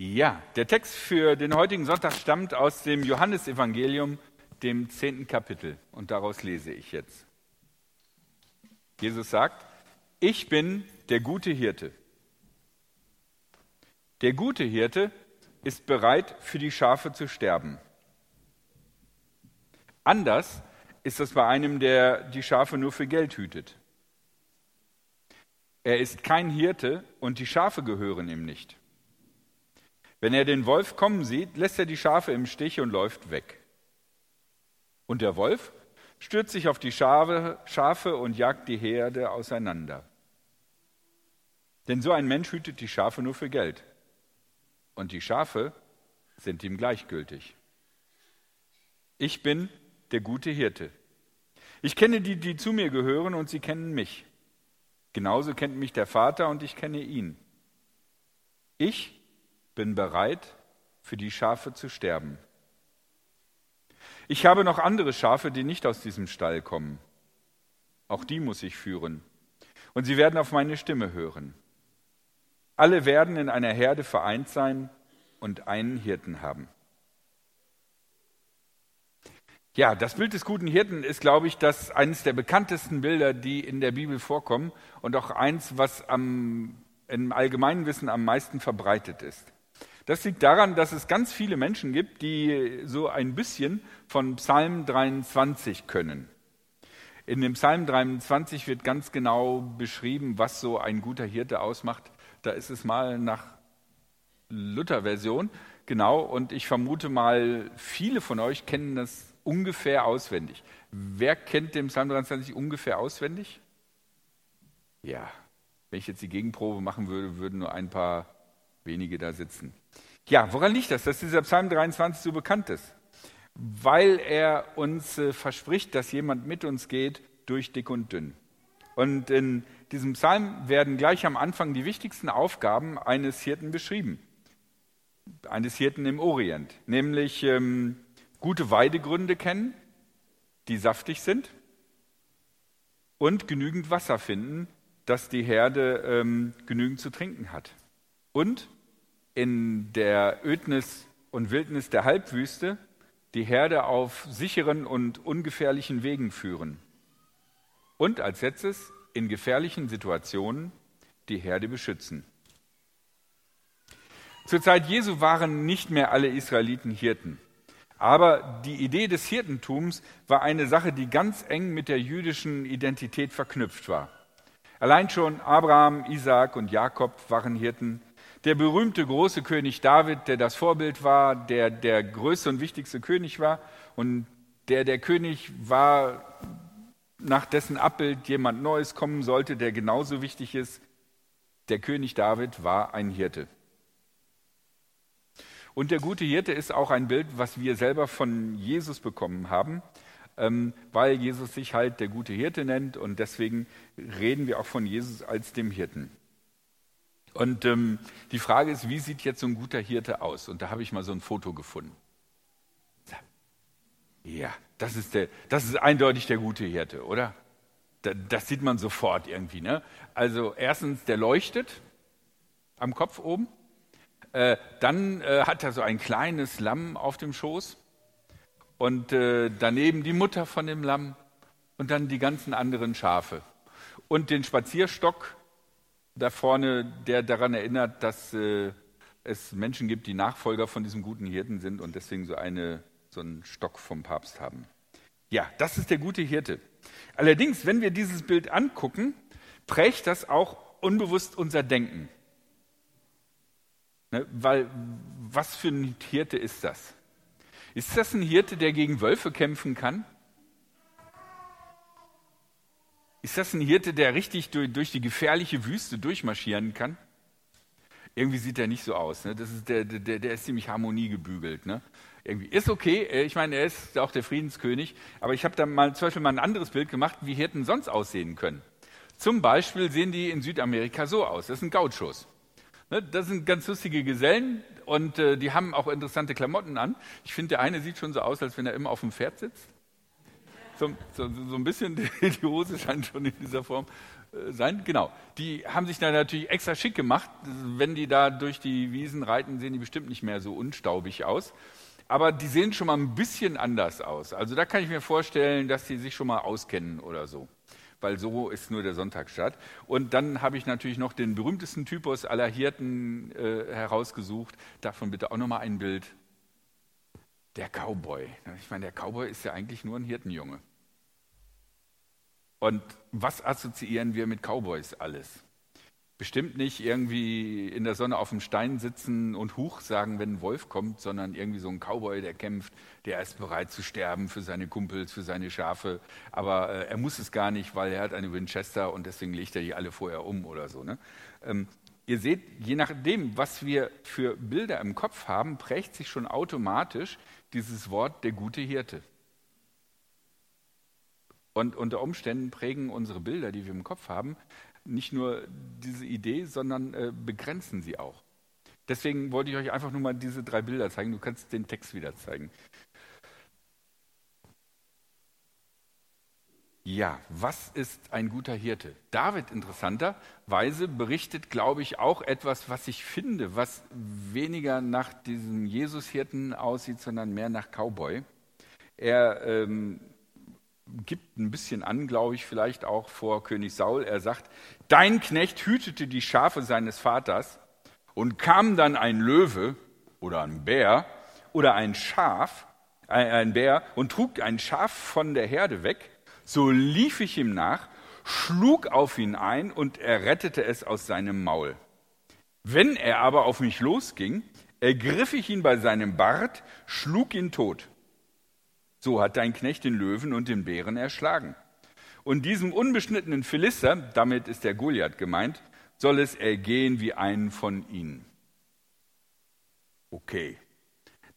Ja, der Text für den heutigen Sonntag stammt aus dem Johannesevangelium, dem zehnten Kapitel. Und daraus lese ich jetzt. Jesus sagt, ich bin der gute Hirte. Der gute Hirte ist bereit, für die Schafe zu sterben. Anders ist das bei einem, der die Schafe nur für Geld hütet. Er ist kein Hirte und die Schafe gehören ihm nicht. Wenn er den Wolf kommen sieht, lässt er die Schafe im Stich und läuft weg. Und der Wolf stürzt sich auf die Schafe, Schafe und jagt die Herde auseinander. Denn so ein Mensch hütet die Schafe nur für Geld. Und die Schafe sind ihm gleichgültig. Ich bin der gute Hirte. Ich kenne die, die zu mir gehören, und sie kennen mich. Genauso kennt mich der Vater, und ich kenne ihn. Ich bin bereit, für die Schafe zu sterben. Ich habe noch andere Schafe, die nicht aus diesem Stall kommen. Auch die muss ich führen. Und sie werden auf meine Stimme hören. Alle werden in einer Herde vereint sein und einen Hirten haben. Ja, das Bild des guten Hirten ist, glaube ich, das eines der bekanntesten Bilder, die in der Bibel vorkommen und auch eins, was am, im allgemeinen Wissen am meisten verbreitet ist. Das liegt daran, dass es ganz viele Menschen gibt, die so ein bisschen von Psalm 23 können. In dem Psalm 23 wird ganz genau beschrieben, was so ein guter Hirte ausmacht. Da ist es mal nach Luther-Version, genau, und ich vermute mal, viele von euch kennen das ungefähr auswendig. Wer kennt den Psalm 23 ungefähr auswendig? Ja, wenn ich jetzt die Gegenprobe machen würde, würden nur ein paar wenige da sitzen. Ja, woran liegt das, dass dieser Psalm 23 so bekannt ist? Weil er uns äh, verspricht, dass jemand mit uns geht durch dick und dünn. Und in diesem Psalm werden gleich am Anfang die wichtigsten Aufgaben eines Hirten beschrieben. Eines Hirten im Orient, nämlich ähm, gute Weidegründe kennen, die saftig sind und genügend Wasser finden, dass die Herde ähm, genügend zu trinken hat. Und in der Ödnis und Wildnis der Halbwüste die Herde auf sicheren und ungefährlichen Wegen führen. Und als letztes in gefährlichen Situationen die Herde beschützen. Zur Zeit Jesu waren nicht mehr alle Israeliten Hirten. Aber die Idee des Hirtentums war eine Sache, die ganz eng mit der jüdischen Identität verknüpft war. Allein schon Abraham, Isaak und Jakob waren Hirten, der berühmte große König David, der das Vorbild war, der der größte und wichtigste König war und der der König war, nach dessen Abbild jemand Neues kommen sollte, der genauso wichtig ist. Der König David war ein Hirte. Und der gute Hirte ist auch ein Bild, was wir selber von Jesus bekommen haben, ähm, weil Jesus sich halt der gute Hirte nennt und deswegen reden wir auch von Jesus als dem Hirten. Und ähm, die Frage ist, wie sieht jetzt so ein guter Hirte aus? Und da habe ich mal so ein Foto gefunden. Ja, das ist, der, das ist eindeutig der gute Hirte, oder? Das sieht man sofort irgendwie. Ne? Also erstens, der leuchtet am Kopf oben. Äh, dann äh, hat er so ein kleines Lamm auf dem Schoß. Und äh, daneben die Mutter von dem Lamm. Und dann die ganzen anderen Schafe. Und den Spazierstock da vorne, der daran erinnert, dass äh, es Menschen gibt, die Nachfolger von diesem guten Hirten sind und deswegen so, eine, so einen Stock vom Papst haben. Ja, das ist der gute Hirte. Allerdings, wenn wir dieses Bild angucken, prägt das auch unbewusst unser Denken. Ne, weil, was für ein Hirte ist das? Ist das ein Hirte, der gegen Wölfe kämpfen kann? Ist das ein Hirte, der richtig durch, durch die gefährliche Wüste durchmarschieren kann? Irgendwie sieht er nicht so aus. Ne? Das ist der, der, der ist ziemlich harmoniegebügelt. Ne? Irgendwie ist okay. Äh, ich meine, er ist auch der Friedenskönig. Aber ich habe da mal zum Beispiel mal ein anderes Bild gemacht, wie Hirten sonst aussehen können. Zum Beispiel sehen die in Südamerika so aus. Das sind Gauchos. Ne? Das sind ganz lustige Gesellen und äh, die haben auch interessante Klamotten an. Ich finde, der eine sieht schon so aus, als wenn er immer auf dem Pferd sitzt so, so, so ein bisschen die Hose scheint schon in dieser Form äh, sein. Genau. Die haben sich dann natürlich extra schick gemacht. Wenn die da durch die Wiesen reiten, sehen die bestimmt nicht mehr so unstaubig aus. Aber die sehen schon mal ein bisschen anders aus. Also da kann ich mir vorstellen, dass die sich schon mal auskennen oder so. Weil so ist nur der Sonntagsstadt. Und dann habe ich natürlich noch den berühmtesten Typus aller Hirten äh, herausgesucht. Davon bitte auch noch mal ein Bild. Der Cowboy. Ich meine, der Cowboy ist ja eigentlich nur ein Hirtenjunge. Und was assoziieren wir mit Cowboys alles? Bestimmt nicht irgendwie in der Sonne auf dem Stein sitzen und Huch sagen, wenn ein Wolf kommt, sondern irgendwie so ein Cowboy, der kämpft, der ist bereit zu sterben für seine Kumpels, für seine Schafe. Aber äh, er muss es gar nicht, weil er hat eine Winchester und deswegen legt er die alle vorher um oder so. Ne? Ähm, ihr seht, je nachdem, was wir für Bilder im Kopf haben, prägt sich schon automatisch dieses Wort der gute Hirte. Und unter Umständen prägen unsere Bilder, die wir im Kopf haben, nicht nur diese Idee, sondern äh, begrenzen sie auch. Deswegen wollte ich euch einfach nur mal diese drei Bilder zeigen. Du kannst den Text wieder zeigen. Ja, was ist ein guter Hirte? David interessanterweise berichtet, glaube ich, auch etwas, was ich finde, was weniger nach diesem Jesus-Hirten aussieht, sondern mehr nach Cowboy. Er ähm, gibt ein bisschen an, glaube ich, vielleicht auch vor König Saul. Er sagt, dein Knecht hütete die Schafe seines Vaters und kam dann ein Löwe oder ein Bär oder ein Schaf, ein Bär und trug ein Schaf von der Herde weg. So lief ich ihm nach, schlug auf ihn ein und er rettete es aus seinem Maul. Wenn er aber auf mich losging, ergriff ich ihn bei seinem Bart, schlug ihn tot. So hat dein Knecht den Löwen und den Bären erschlagen. Und diesem unbeschnittenen Philister, damit ist der Goliath gemeint, soll es ergehen wie einen von ihnen. Okay,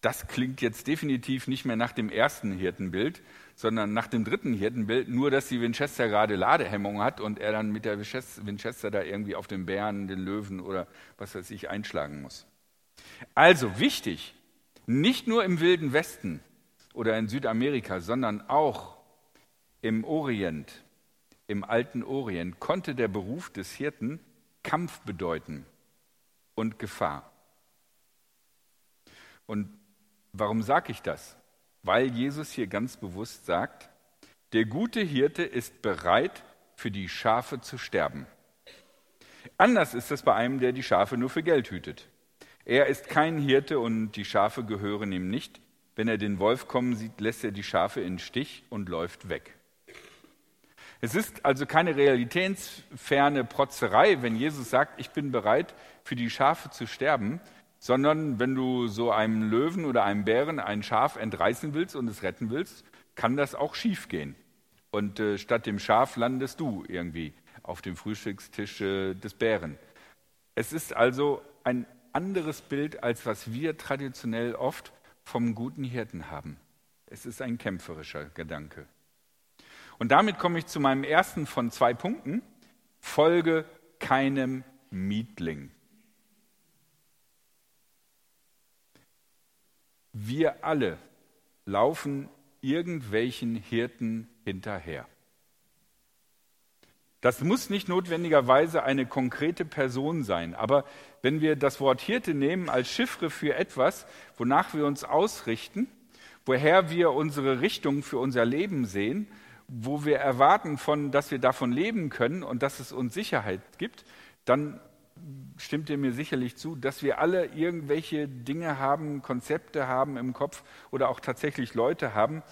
das klingt jetzt definitiv nicht mehr nach dem ersten Hirtenbild, sondern nach dem dritten Hirtenbild, nur dass die Winchester gerade Ladehemmung hat und er dann mit der Winchester da irgendwie auf den Bären, den Löwen oder was weiß ich einschlagen muss. Also wichtig, nicht nur im wilden Westen oder in Südamerika, sondern auch im Orient, im alten Orient, konnte der Beruf des Hirten Kampf bedeuten und Gefahr. Und warum sage ich das? Weil Jesus hier ganz bewusst sagt, der gute Hirte ist bereit, für die Schafe zu sterben. Anders ist es bei einem, der die Schafe nur für Geld hütet. Er ist kein Hirte und die Schafe gehören ihm nicht. Wenn er den Wolf kommen sieht, lässt er die Schafe in Stich und läuft weg. Es ist also keine realitätsferne Protzerei, wenn Jesus sagt, ich bin bereit, für die Schafe zu sterben, sondern wenn du so einem Löwen oder einem Bären ein Schaf entreißen willst und es retten willst, kann das auch schiefgehen. Und äh, statt dem Schaf landest du irgendwie auf dem Frühstückstisch äh, des Bären. Es ist also ein anderes Bild, als was wir traditionell oft vom guten Hirten haben. Es ist ein kämpferischer Gedanke. Und damit komme ich zu meinem ersten von zwei Punkten. Folge keinem Mietling. Wir alle laufen irgendwelchen Hirten hinterher. Das muss nicht notwendigerweise eine konkrete Person sein, aber wenn wir das Wort Hirte nehmen als Chiffre für etwas, wonach wir uns ausrichten, woher wir unsere Richtung für unser Leben sehen, wo wir erwarten, von, dass wir davon leben können und dass es uns Sicherheit gibt, dann stimmt ihr mir sicherlich zu, dass wir alle irgendwelche Dinge haben, Konzepte haben im Kopf oder auch tatsächlich Leute haben,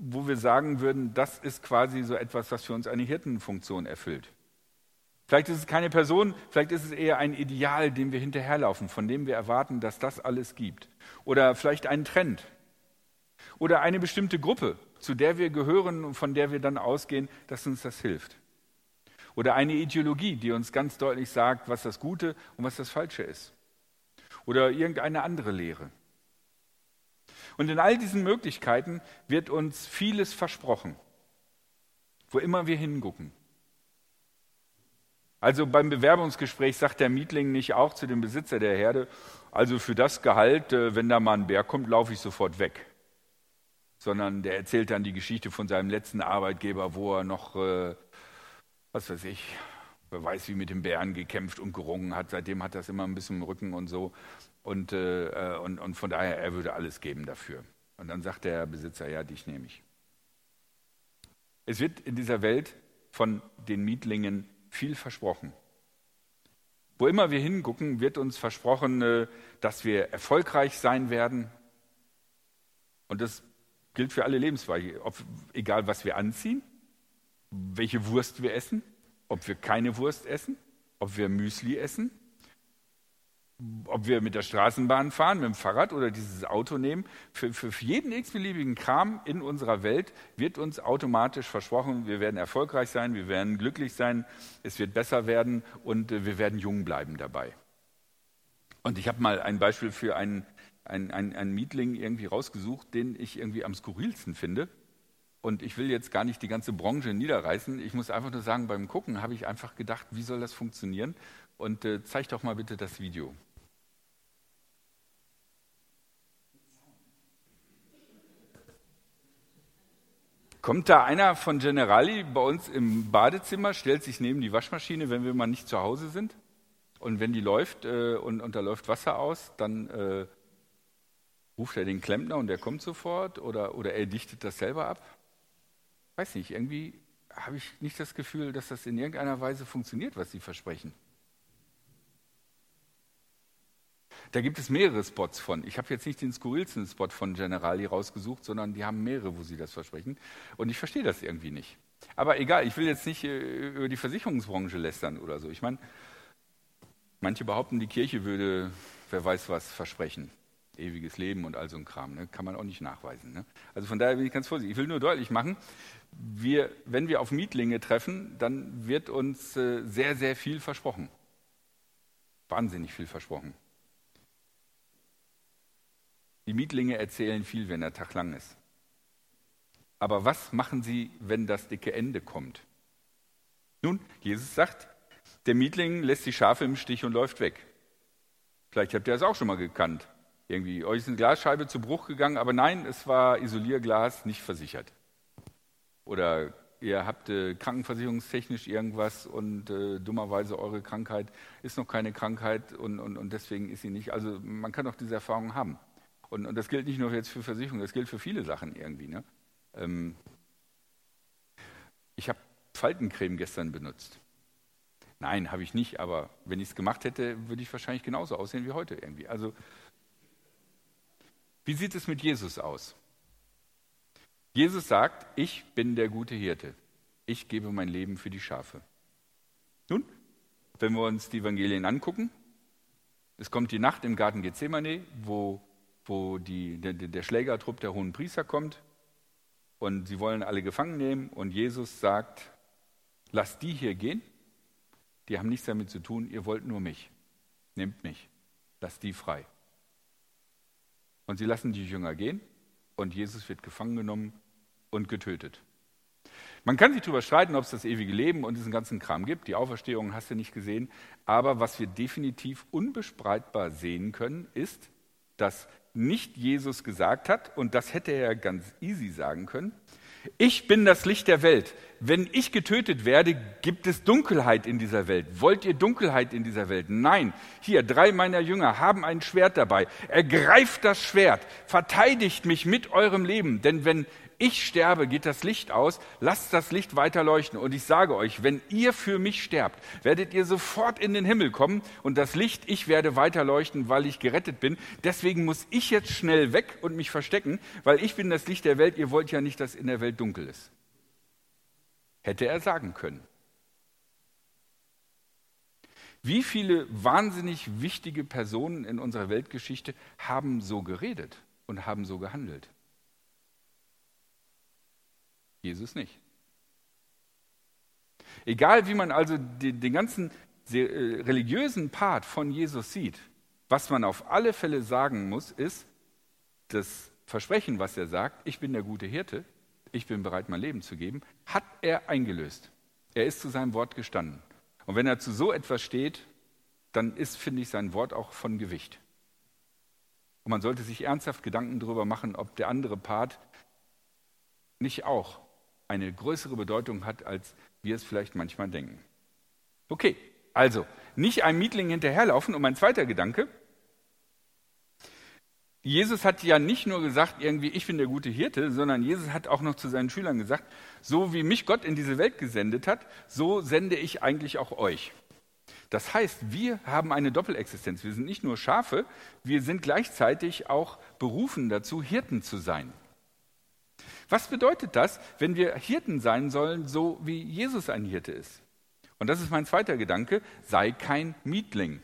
wo wir sagen würden, das ist quasi so etwas, was für uns eine Hirtenfunktion erfüllt. Vielleicht ist es keine Person, vielleicht ist es eher ein Ideal, dem wir hinterherlaufen, von dem wir erwarten, dass das alles gibt. Oder vielleicht ein Trend. Oder eine bestimmte Gruppe, zu der wir gehören und von der wir dann ausgehen, dass uns das hilft. Oder eine Ideologie, die uns ganz deutlich sagt, was das Gute und was das Falsche ist. Oder irgendeine andere Lehre. Und in all diesen Möglichkeiten wird uns vieles versprochen, wo immer wir hingucken. Also beim Bewerbungsgespräch sagt der Mietling nicht auch zu dem Besitzer der Herde, also für das Gehalt, äh, wenn da mal ein Bär kommt, laufe ich sofort weg. Sondern der erzählt dann die Geschichte von seinem letzten Arbeitgeber, wo er noch äh, was weiß ich, wer weiß, wie mit dem Bären gekämpft und gerungen hat. Seitdem hat das immer ein bisschen im Rücken und so. Und, äh, und, und von daher, er würde alles geben dafür. Und dann sagt der Besitzer, ja, dich nehme ich. Es wird in dieser Welt von den Mietlingen viel versprochen. Wo immer wir hingucken, wird uns versprochen, äh, dass wir erfolgreich sein werden. Und das gilt für alle Lebensweise, egal was wir anziehen, welche Wurst wir essen, ob wir keine Wurst essen, ob wir Müsli essen, ob wir mit der Straßenbahn fahren, mit dem Fahrrad oder dieses Auto nehmen. Für, für jeden x-beliebigen Kram in unserer Welt wird uns automatisch versprochen, wir werden erfolgreich sein, wir werden glücklich sein, es wird besser werden und äh, wir werden jung bleiben dabei. Und ich habe mal ein Beispiel für einen, einen, einen, einen Mietling irgendwie rausgesucht, den ich irgendwie am skurrilsten finde. Und ich will jetzt gar nicht die ganze Branche niederreißen. Ich muss einfach nur sagen, beim Gucken habe ich einfach gedacht, wie soll das funktionieren? Und äh, zeig doch mal bitte das Video. Kommt da einer von Generali bei uns im Badezimmer, stellt sich neben die Waschmaschine, wenn wir mal nicht zu Hause sind? Und wenn die läuft äh, und, und da läuft Wasser aus, dann äh, ruft er den Klempner und der kommt sofort oder, oder er dichtet das selber ab? Weiß nicht, irgendwie habe ich nicht das Gefühl, dass das in irgendeiner Weise funktioniert, was sie versprechen. Da gibt es mehrere Spots von. Ich habe jetzt nicht den skurrilsten Spot von Generali rausgesucht, sondern die haben mehrere, wo sie das versprechen. Und ich verstehe das irgendwie nicht. Aber egal, ich will jetzt nicht äh, über die Versicherungsbranche lästern oder so. Ich meine, manche behaupten, die Kirche würde, wer weiß was, versprechen ewiges Leben und all so ein Kram. Ne? Kann man auch nicht nachweisen. Ne? Also von daher bin ich ganz vorsichtig. Ich will nur deutlich machen, wir, wenn wir auf Mietlinge treffen, dann wird uns äh, sehr, sehr viel versprochen. Wahnsinnig viel versprochen. Die Mietlinge erzählen viel, wenn der Tag lang ist. Aber was machen sie, wenn das dicke Ende kommt? Nun, Jesus sagt, der Mietling lässt die Schafe im Stich und läuft weg. Vielleicht habt ihr das auch schon mal gekannt. Irgendwie, euch ist eine Glasscheibe zu Bruch gegangen, aber nein, es war Isolierglas, nicht versichert. Oder ihr habt äh, krankenversicherungstechnisch irgendwas und äh, dummerweise eure Krankheit ist noch keine Krankheit und, und, und deswegen ist sie nicht. Also man kann auch diese Erfahrung haben. Und, und das gilt nicht nur jetzt für Versicherungen, das gilt für viele Sachen irgendwie. Ne? Ähm, ich habe Faltencreme gestern benutzt. Nein, habe ich nicht, aber wenn ich es gemacht hätte, würde ich wahrscheinlich genauso aussehen wie heute irgendwie. Also wie sieht es mit Jesus aus? Jesus sagt, ich bin der gute Hirte. Ich gebe mein Leben für die Schafe. Nun, wenn wir uns die Evangelien angucken, es kommt die Nacht im Garten Gethsemane, wo, wo die, der, der Schlägertrupp der hohen Priester kommt und sie wollen alle gefangen nehmen und Jesus sagt, lasst die hier gehen, die haben nichts damit zu tun, ihr wollt nur mich. Nehmt mich, lasst die frei. Und sie lassen die Jünger gehen und Jesus wird gefangen genommen und getötet. Man kann sich darüber streiten, ob es das ewige Leben und diesen ganzen Kram gibt. Die Auferstehung hast du nicht gesehen. Aber was wir definitiv unbestreitbar sehen können, ist, dass nicht Jesus gesagt hat, und das hätte er ganz easy sagen können, ich bin das Licht der Welt. Wenn ich getötet werde, gibt es Dunkelheit in dieser Welt. Wollt ihr Dunkelheit in dieser Welt? Nein. Hier, drei meiner Jünger haben ein Schwert dabei. Ergreift das Schwert, verteidigt mich mit eurem Leben. Denn wenn ich sterbe, geht das Licht aus, lasst das Licht weiter leuchten. Und ich sage euch, wenn ihr für mich sterbt, werdet ihr sofort in den Himmel kommen und das Licht, ich werde weiter leuchten, weil ich gerettet bin. Deswegen muss ich jetzt schnell weg und mich verstecken, weil ich bin das Licht der Welt. Ihr wollt ja nicht, dass in der Welt dunkel ist. Hätte er sagen können. Wie viele wahnsinnig wichtige Personen in unserer Weltgeschichte haben so geredet und haben so gehandelt? Jesus nicht. Egal wie man also den, ganzen äh, religiösen Part von Jesus sieht, was man auf alle Fälle sagen muss, ist, das Versprechen, was er sagt, ich bin der gute Hirte, ich bin bereit, mein Leben zu geben, hat er eingelöst. Er ist zu seinem Wort gestanden. Und wenn er zu so etwas steht, dann ist, finde ich, sein Wort auch von Gewicht. Und man sollte sich ernsthaft Gedanken darüber machen, ob der andere Part nicht auch eine größere Bedeutung hat, als wir es vielleicht manchmal denken. Okay, also nicht einem Mietling hinterherlaufen. Und mein zweiter Gedanke, Jesus hat ja nicht nur gesagt, irgendwie, ich bin der gute Hirte, sondern Jesus hat auch noch zu seinen Schülern gesagt, so wie mich Gott in diese Welt gesendet hat, so sende ich eigentlich auch euch. Das heißt, wir haben eine Doppelexistenz. Wir sind nicht nur Schafe, wir sind gleichzeitig auch berufen dazu, Hirten zu sein. Was bedeutet das, wenn wir Hirten sein sollen, so wie Jesus ein Hirte ist? Und das ist mein zweiter Gedanke, sei kein Mietling.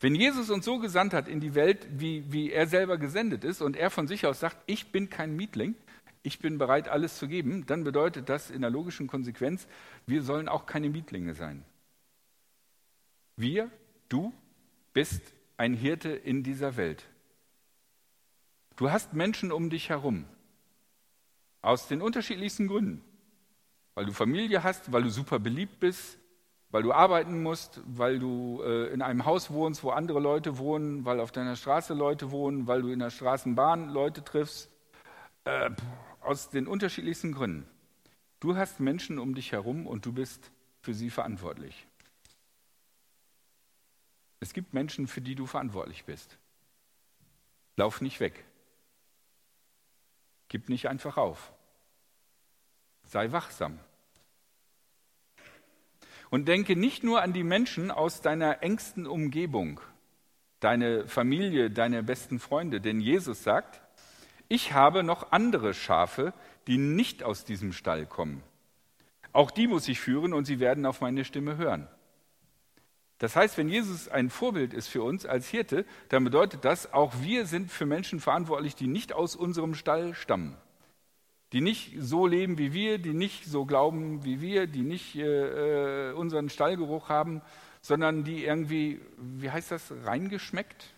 Wenn Jesus uns so gesandt hat in die Welt, wie, wie er selber gesendet ist und er von sich aus sagt, ich bin kein Mietling, ich bin bereit, alles zu geben, dann bedeutet das in der logischen Konsequenz, wir sollen auch keine Mietlinge sein. Wir, du, bist ein Hirte in dieser Welt. Du hast Menschen um dich herum, aus den unterschiedlichsten Gründen. Weil du Familie hast, weil du super beliebt bist, weil du arbeiten musst, weil du äh, in einem Haus wohnst, wo andere Leute wohnen, weil auf deiner Straße Leute wohnen, weil du in der Straßenbahn Leute triffst, äh, aus den unterschiedlichsten Gründen. Du hast Menschen um dich herum und du bist für sie verantwortlich. Es gibt Menschen, für die du verantwortlich bist. Lauf nicht weg. Gib nicht einfach auf. Sei wachsam. Und denke nicht nur an die Menschen aus deiner engsten Umgebung, deine Familie, deine besten Freunde, denn Jesus sagt, ich habe noch andere Schafe, die nicht aus diesem Stall kommen. Auch die muss ich führen und sie werden auf meine Stimme hören. Das heißt, wenn Jesus ein Vorbild ist für uns als Hirte, dann bedeutet das, auch wir sind für Menschen verantwortlich, die nicht aus unserem Stall stammen die nicht so leben wie wir, die nicht so glauben wie wir, die nicht äh, äh, unseren Stallgeruch haben, sondern die irgendwie, wie heißt das, reingeschmeckt?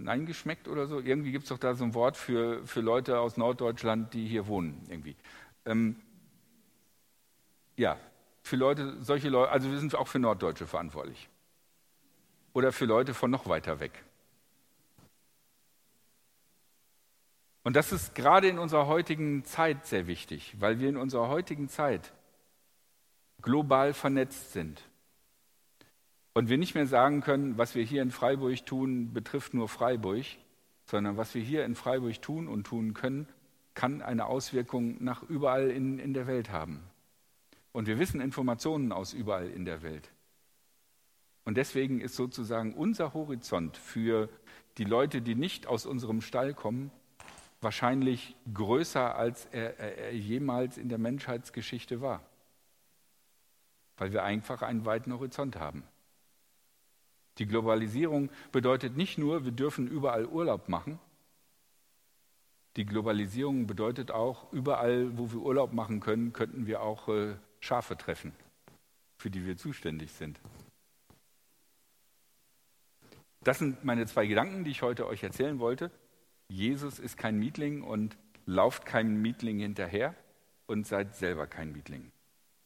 Reingeschmeckt oder so? Irgendwie gibt es doch da so ein Wort für, für Leute aus Norddeutschland, die hier wohnen, irgendwie. Ähm, ja, für Leute, solche Leute, also wir sind auch für Norddeutsche verantwortlich. Oder für Leute von noch weiter weg. Und das ist gerade in unserer heutigen Zeit sehr wichtig, weil wir in unserer heutigen Zeit global vernetzt sind. Und wir nicht mehr sagen können, was wir hier in Freiburg tun, betrifft nur Freiburg, sondern was wir hier in Freiburg tun und tun können, kann eine Auswirkung nach überall in, in der Welt haben. Und wir wissen Informationen aus überall in der Welt. Und deswegen ist sozusagen unser Horizont für die Leute, die nicht aus unserem Stall kommen, wahrscheinlich größer, als er, er, jemals in der Menschheitsgeschichte war. Weil wir einfach einen weiten Horizont haben. Die Globalisierung bedeutet nicht nur, wir dürfen überall Urlaub machen. Die Globalisierung bedeutet auch, überall, wo wir Urlaub machen können, könnten wir auch äh, Schafe treffen, für die wir zuständig sind. Das sind meine zwei Gedanken, die ich heute euch erzählen wollte. Jesus ist kein Mietling und lauft keinem Mietling hinterher und seid selber kein Mietling.